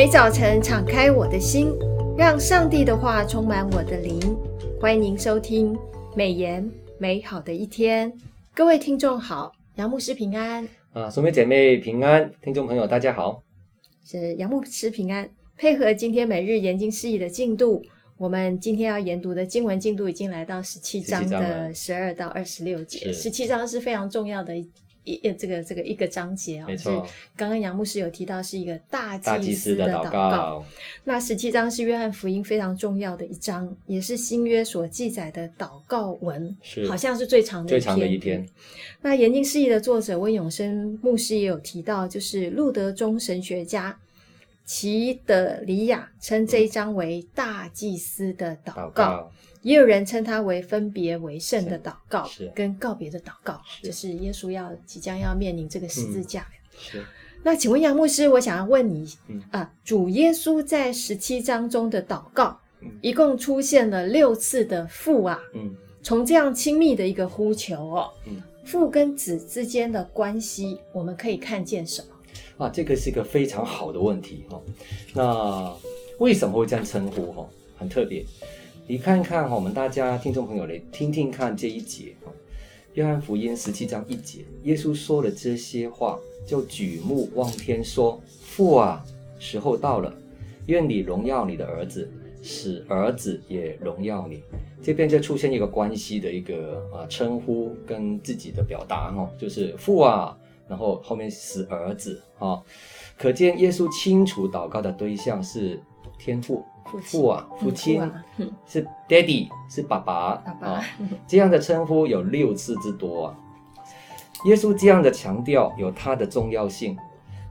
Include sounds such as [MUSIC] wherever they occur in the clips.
每早晨敞开我的心，让上帝的话充满我的灵。欢迎您收听美言美好的一天。各位听众好，杨牧师平安啊，兄妹姐妹平安，听众朋友大家好，是杨牧师平安。配合今天每日研经释义的进度，我们今天要研读的经文进度已经来到十七章的十二到二十六节。十七章是非常重要的一。这个这个一个章节啊、哦，没错。是刚刚杨牧师有提到是一个大祭司的祷告。祷告那十七章是约翰福音非常重要的一章，也是新约所记载的祷告文，是好像是最长的一篇。最长的一篇。那研经释义的作者温永生牧师也有提到，就是路德宗神学家齐德里亚称这一章为大祭司的祷告。也有人称它为分别为圣的祷告，跟告别的祷告，就是耶稣要即将要面临这个十字架。嗯、是。那请问杨牧师，我想要问你、嗯、啊，主耶稣在十七章中的祷告，嗯、一共出现了六次的父啊。嗯。从这样亲密的一个呼求哦，嗯、父跟子之间的关系，我们可以看见什么？啊，这个是一个非常好的问题哈、哦。那为什么会这样称呼哈？很特别。你看看哈，我们大家听众朋友来听听看这一节哈，《约翰福音》十七章一节，耶稣说了这些话，就举目望天说：“父啊，时候到了，愿你荣耀你的儿子，使儿子也荣耀你。”这边就出现一个关系的一个啊称呼跟自己的表达哈，就是父啊，然后后面是儿子啊，可见耶稣清楚祷告的对象是天父。父啊，父亲、嗯、是 daddy，是爸爸，啊，这样的称呼有六次之多啊。耶稣这样的强调有他的重要性。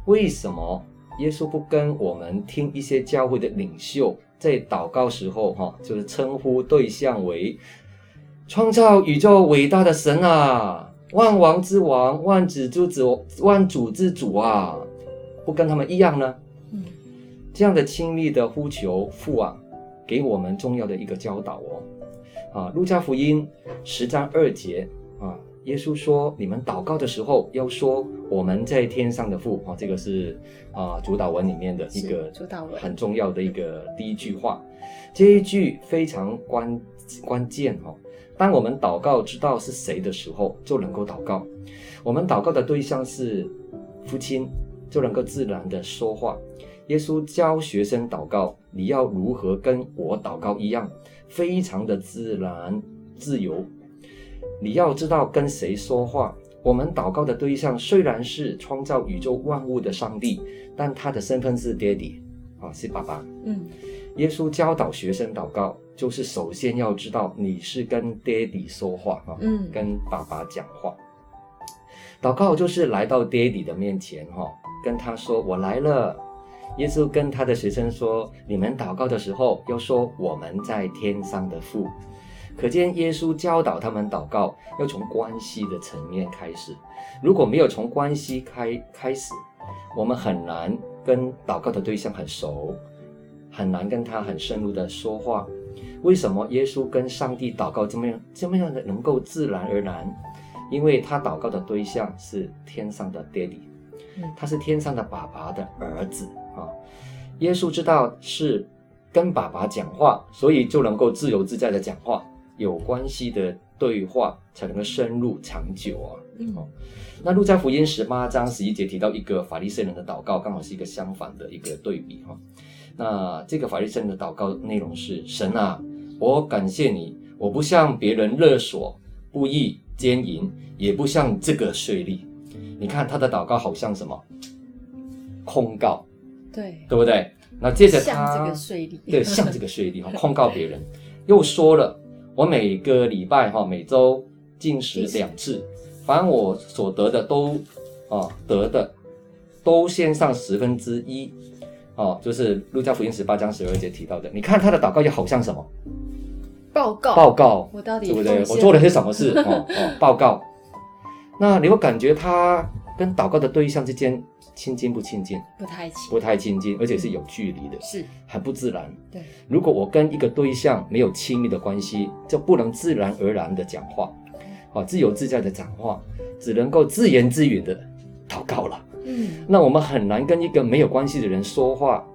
为什么耶稣不跟我们听一些教会的领袖在祷告时候哈、啊，就是称呼对象为创造宇宙伟大的神啊，万王之王，万子之子，万主之主啊，不跟他们一样呢？这样的亲密的呼求，父啊，给我们重要的一个教导哦。啊，路加福音十章二节啊，耶稣说：“你们祷告的时候，要说我们在天上的父。”啊，这个是啊主祷文里面的一个很重要的一个第一句话。这一句非常关关键哦。当我们祷告知道是谁的时候，就能够祷告。我们祷告的对象是父亲，就能够自然的说话。耶稣教学生祷告，你要如何跟我祷告一样，非常的自然自由。你要知道跟谁说话。我们祷告的对象虽然是创造宇宙万物的上帝，但他的身份是爹地啊，是爸爸。嗯，耶稣教导学生祷告，就是首先要知道你是跟爹地说话啊，嗯，跟爸爸讲话。祷告就是来到爹地的面前哈，跟他说：“我来了。”耶稣跟他的学生说：“你们祷告的时候，要说我们在天上的父。”可见耶稣教导他们祷告，要从关系的层面开始。如果没有从关系开开始，我们很难跟祷告的对象很熟，很难跟他很深入的说话。为什么耶稣跟上帝祷告这么样这么样的能够自然而然？因为他祷告的对象是天上的爹地，他是天上的爸爸的儿子。耶稣知道是跟爸爸讲话，所以就能够自由自在的讲话，有关系的对话才能够深入长久啊。嗯，那路加福音十八章十一节提到一个法利赛人的祷告，刚好是一个相反的一个对比哈。那这个法利赛人的祷告内容是：神啊，我感谢你，我不向别人勒索、不义、奸淫，也不向这个税吏。你看他的祷告好像什么？控告。对，对不对？那接着他 [LAUGHS] 像这个税吏，对，像这个税吏哈，控告别人，又说了，我每个礼拜哈，每周进食两次，凡我所得的都啊得的，都先上十分之一，哦，就是路加福音十八章十二节提到的。你看他的祷告又好像什么？报告，报告，我到底对不对？我做了些什么事？哦哦，报告。那你会感觉他跟祷告的对象之间？亲近不亲近？不太亲，不太亲近，而且是有距离的，嗯、是很不自然。对，如果我跟一个对象没有亲密的关系，就不能自然而然的讲话，啊，自由自在的讲话，只能够自言自语的祷告了。嗯，那我们很难跟一个没有关系的人说话，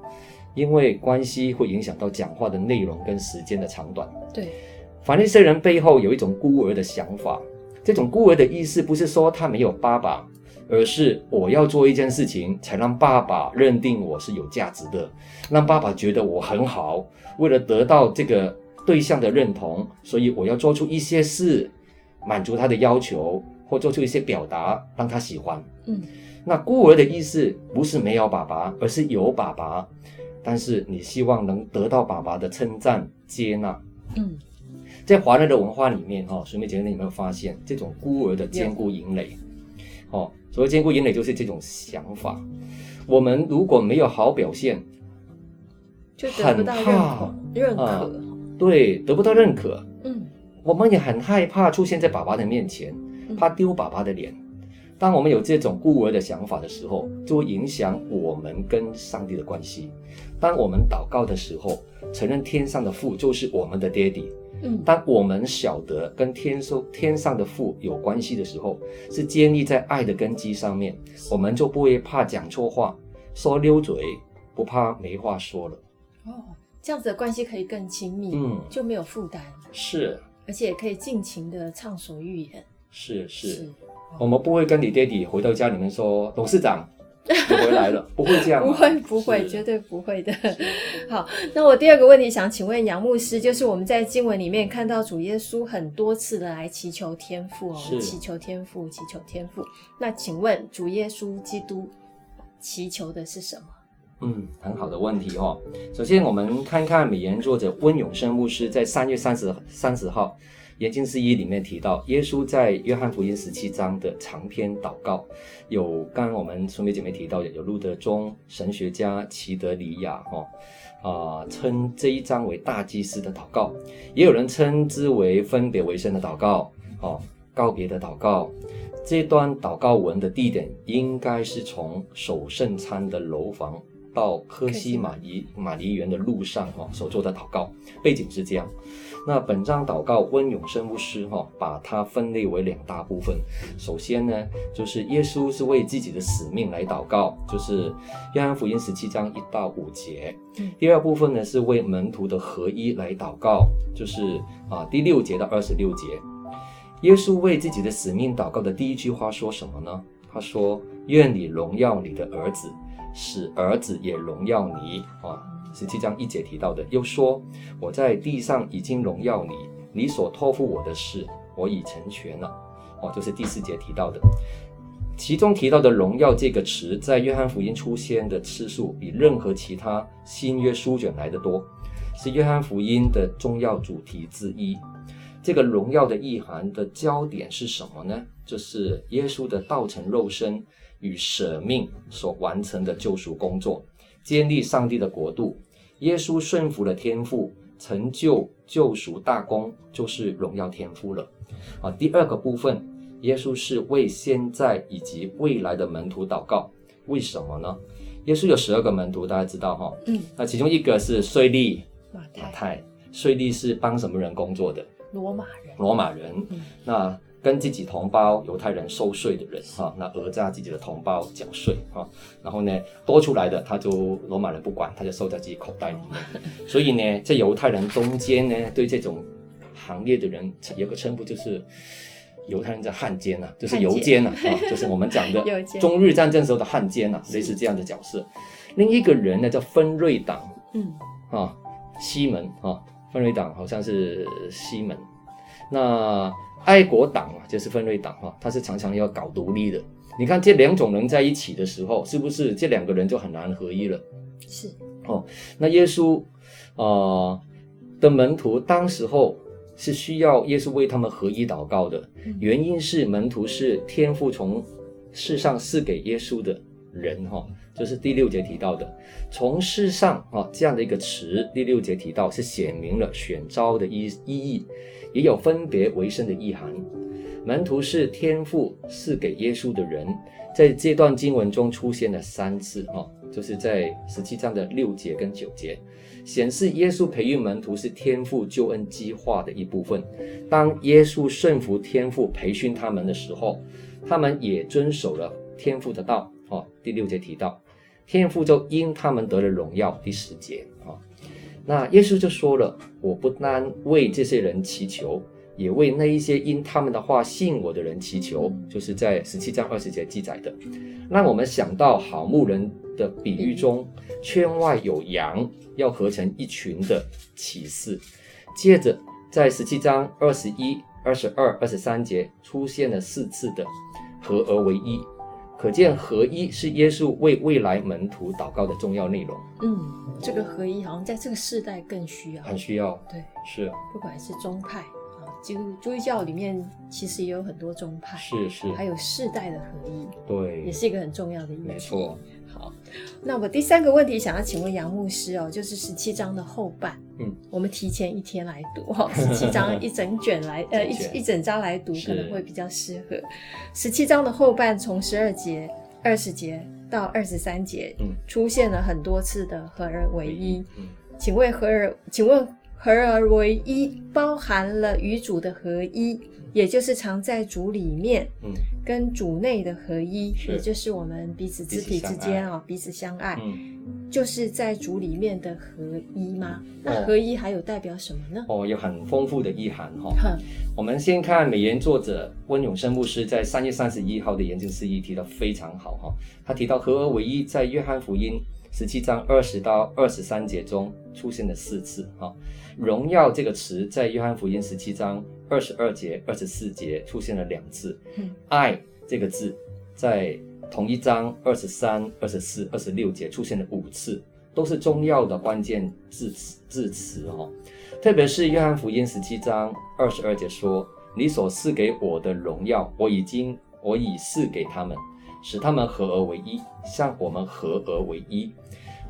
因为关系会影响到讲话的内容跟时间的长短。对，法利赛人背后有一种孤儿的想法，这种孤儿的意思不是说他没有爸爸，而是我要做一件事情，才让爸爸认定我是有价值的，让爸爸觉得我很好。为了得到这个对象的认同，所以我要做出一些事，满足他的要求，或做出一些表达，让他喜欢。嗯，那孤儿的意思不是没有爸爸，而是有爸爸。但是你希望能得到爸爸的称赞、接纳。嗯，在华人的文化里面，哈，水妹姐，你有没有发现这种孤儿的坚固营垒？哦，所谓坚固营垒就是这种想法。我们如果没有好表现，就得不到认可，很怕认可、啊，对，得不到认可。嗯，我们也很害怕出现在爸爸的面前，怕丢爸爸的脸。当我们有这种孤儿的想法的时候，就会影响我们跟上帝的关系。当我们祷告的时候，承认天上的父就是我们的爹地。嗯，当我们晓得跟天收天上的父有关系的时候，是建立在爱的根基上面，我们就不会怕讲错话、说溜嘴，不怕没话说了。哦，这样子的关系可以更亲密，嗯，就没有负担，是，而且可以尽情的畅所欲言。是是。是我们不会跟你爹地回到家里面说，董事长我回来了，[LAUGHS] 不会这样，不会不会，绝对不会的。好，那我第二个问题想请问杨牧师，就是我们在经文里面看到主耶稣很多次的来祈求天父哦，祈求天父，祈求天父。那请问主耶稣基督祈求的是什么？嗯，很好的问题哦。首先，我们看看美言作者温永生牧师在三月三十三十号。研经释义里面提到，耶稣在约翰福音十七章的长篇祷告，有刚刚我们兄弟姐妹提到，有路德宗神学家齐德里亚哈啊称这一章为大祭司的祷告，也有人称之为分别为圣的祷告，哦，告别的祷告。这段祷告文的地点应该是从守圣餐的楼房到科西马尼马尼园的路上哈所做的祷告，背景是这样。那本章祷告温永生牧师哈，把它分类为两大部分。首先呢，就是耶稣是为自己的使命来祷告，就是约翰福音十七章一到五节。第二部分呢，是为门徒的合一来祷告，就是啊第六节到二十六节。耶稣为自己的使命祷告的第一句话说什么呢？他说：“愿你荣耀你的儿子，使儿子也荣耀你。”啊。十七章一节提到的，又说：“我在地上已经荣耀你，你所托付我的事，我已成全了。”哦，就是第四节提到的。其中提到的“荣耀”这个词，在约翰福音出现的次数比任何其他新约书卷来得多，是约翰福音的重要主题之一。这个荣耀的意涵的焦点是什么呢？就是耶稣的道成肉身与舍命所完成的救赎工作。建立上帝的国度，耶稣顺服了天父，成就救赎大功，就是荣耀天父了。啊，第二个部分，耶稣是为现在以及未来的门徒祷告，为什么呢？耶稣有十二个门徒，大家知道哈？嗯，那其中一个是税吏马太，马太，税吏是帮什么人工作的？罗马人。罗马人。嗯，那。跟自己同胞犹太人收税的人哈，那讹诈自己的同胞缴税哈，然后呢多出来的他就罗马人不管，他就收在自己口袋里面。[LAUGHS] 所以呢，在犹太人中间呢，对这种行业的人有个称呼，就是犹太人叫汉奸呐，就是犹奸呐啊，[LAUGHS] 就是我们讲的 [LAUGHS] 中日战争时候的汉奸呐，类似这样的角色。另一个人呢叫分瑞党，嗯啊西门啊，分瑞党好像是西门，那。爱国党啊，就是分瑞党哈，他是常常要搞独立的。你看这两种人在一起的时候，是不是这两个人就很难合一了？是哦。那耶稣啊、呃、的门徒当时候是需要耶稣为他们合一祷告的，原因是门徒是天父从世上赐给耶稣的人哈，就是第六节提到的，从事上啊这样的一个词，第六节提到是显明了选召的意意义。也有分别为圣的意涵。门徒是天父赐给耶稣的人，在这段经文中出现了三次，哈，就是在十七章的六节跟九节，显示耶稣培育门徒是天父救恩计划的一部分。当耶稣顺服天父培训他们的时候，他们也遵守了天父的道，哈。第六节提到，天父就因他们得了荣耀。第十节啊，那耶稣就说了：“我不单为这些人祈求，也为那一些因他们的话信我的人祈求。”就是在十七章二十节记载的。让我们想到好牧人的比喻中，圈外有羊，要合成一群的启示。接着在十七章二十一、二十二、二十三节出现了四次的合而为一。可见合一是耶稣为未来门徒祷告的重要内容。嗯，这个合一好像在这个世代更需要，很需要。对，是。不管是宗派啊，基督基督教里面其实也有很多宗派，是是，还有世代的合一，对，也是一个很重要的议题。没错。好，那我第三个问题想要请问杨牧师哦，就是十七章的后半，嗯，我们提前一天来读哈，十七章一整卷来，[LAUGHS] 呃，一一整章来读可能会比较适合。十七章的后半从十二节、二十节到二十三节，嗯，出现了很多次的合而为一，嗯，请问合而，请问合而为一包含了与主的合一。也就是常在主里面，嗯，跟主内的合一，也就是我们彼此肢体之间啊，彼此相爱，嗯，就是在主里面的合一吗？那合一还有代表什么呢？哦，有很丰富的意涵哈。我们先看美言作者温永生牧师在三月三十一号的研究释义提到非常好哈，他提到合而为一在约翰福音十七章二十到二十三节中出现了四次哈。荣耀这个词在约翰福音十七章二十二节、二十四节出现了两次。嗯，爱这个字在同一章二十三、二十四、二十六节出现了五次，都是重要的关键字词字词哈。特别是约翰福音十七章二十二节说：“你所赐给我的荣耀，我已经我已赐给他们，使他们合而为一，像我们合而为一。”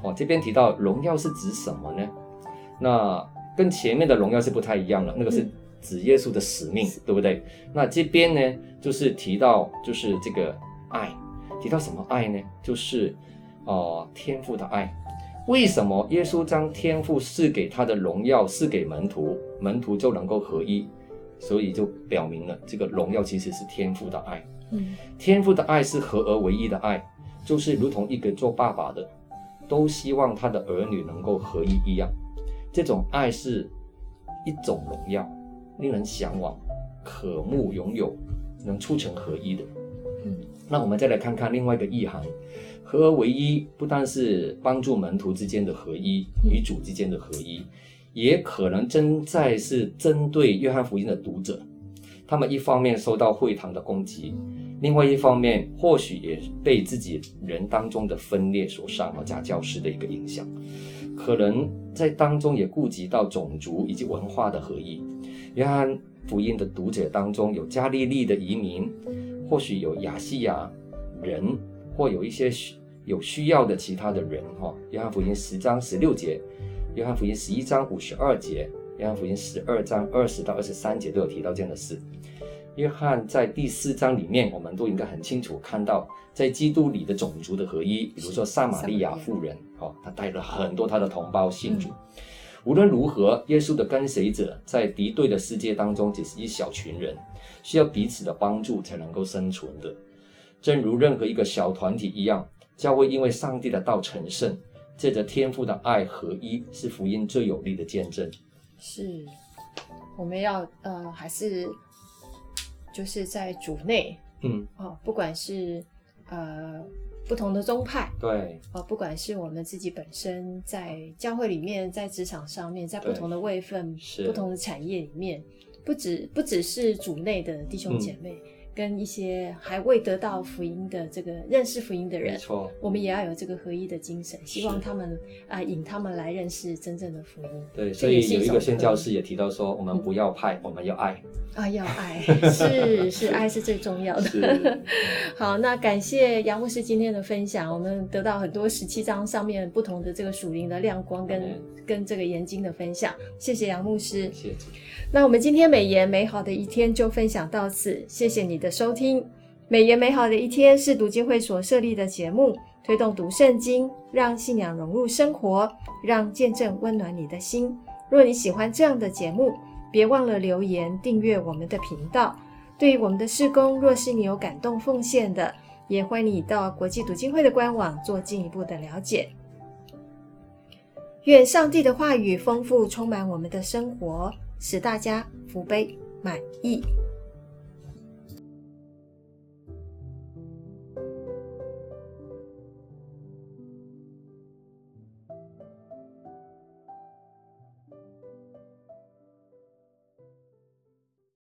哦，这边提到荣耀是指什么呢？那跟前面的荣耀是不太一样了，那个是指耶稣的使命，嗯、对不对？那这边呢，就是提到就是这个爱，提到什么爱呢？就是哦、呃，天赋的爱。为什么耶稣将天赋赐给他的荣耀赐给门徒，门徒就能够合一？所以就表明了这个荣耀其实是天赋的爱。嗯，天父的爱是合而为一的爱，就是如同一个做爸爸的都希望他的儿女能够合一一样。这种爱是一种荣耀，令人向往、渴慕拥有，能促成合一的。嗯，那我们再来看看另外一个意涵：合而为一，不但是帮助门徒之间的合一，与主之间的合一，也可能真在是针对约翰福音的读者，他们一方面受到会堂的攻击，另外一方面或许也被自己人当中的分裂所伤和假教师的一个影响。可能在当中也顾及到种族以及文化的合一。约翰福音的读者当中有加利利的移民，或许有亚细亚人，或有一些有需要的其他的人。哈，约翰福音十章十六节，约翰福音十一章五十二节，约翰福音十二章二十到二十三节都有提到这样的事。约翰在第四章里面，我们都应该很清楚看到，在基督里的种族的合一，比如说撒玛利亚妇人，哦，他带了很多他的同胞信主。无论如何，耶稣的跟随者在敌对的世界当中只是一小群人，需要彼此的帮助才能够生存的。正如任何一个小团体一样，教会因为上帝的道成圣，借着天父的爱合一，是福音最有力的见证。是，我们要呃，还是。就是在主内，嗯，哦，不管是呃不同的宗派，对，哦，不管是我们自己本身在教会里面，在职场上面，在不同的位份、不同的产业里面，不只不只是主内的弟兄姐妹。嗯跟一些还未得到福音的这个认识福音的人，没错，我们也要有这个合一的精神，希望他们啊、呃、引他们来认识真正的福音。对，所以有一个宣教士也提到说，我们不要派，嗯、我们要爱啊，要爱，是是，爱是最重要的。[LAUGHS] 好，那感谢杨牧师今天的分享，我们得到很多十七章上面不同的这个属灵的亮光跟、嗯、跟这个研经的分享，谢谢杨牧师。谢谢。那我们今天美言美好的一天就分享到此，谢谢你的收听。美言美好的一天是读经会所设立的节目，推动读圣经，让信仰融入生活，让见证温暖你的心。若你喜欢这样的节目，别忘了留言订阅我们的频道。对于我们的事工，若是你有感动奉献的，也欢迎你到国际读经会的官网做进一步的了解。愿上帝的话语丰富充满我们的生活，使大家福杯满溢。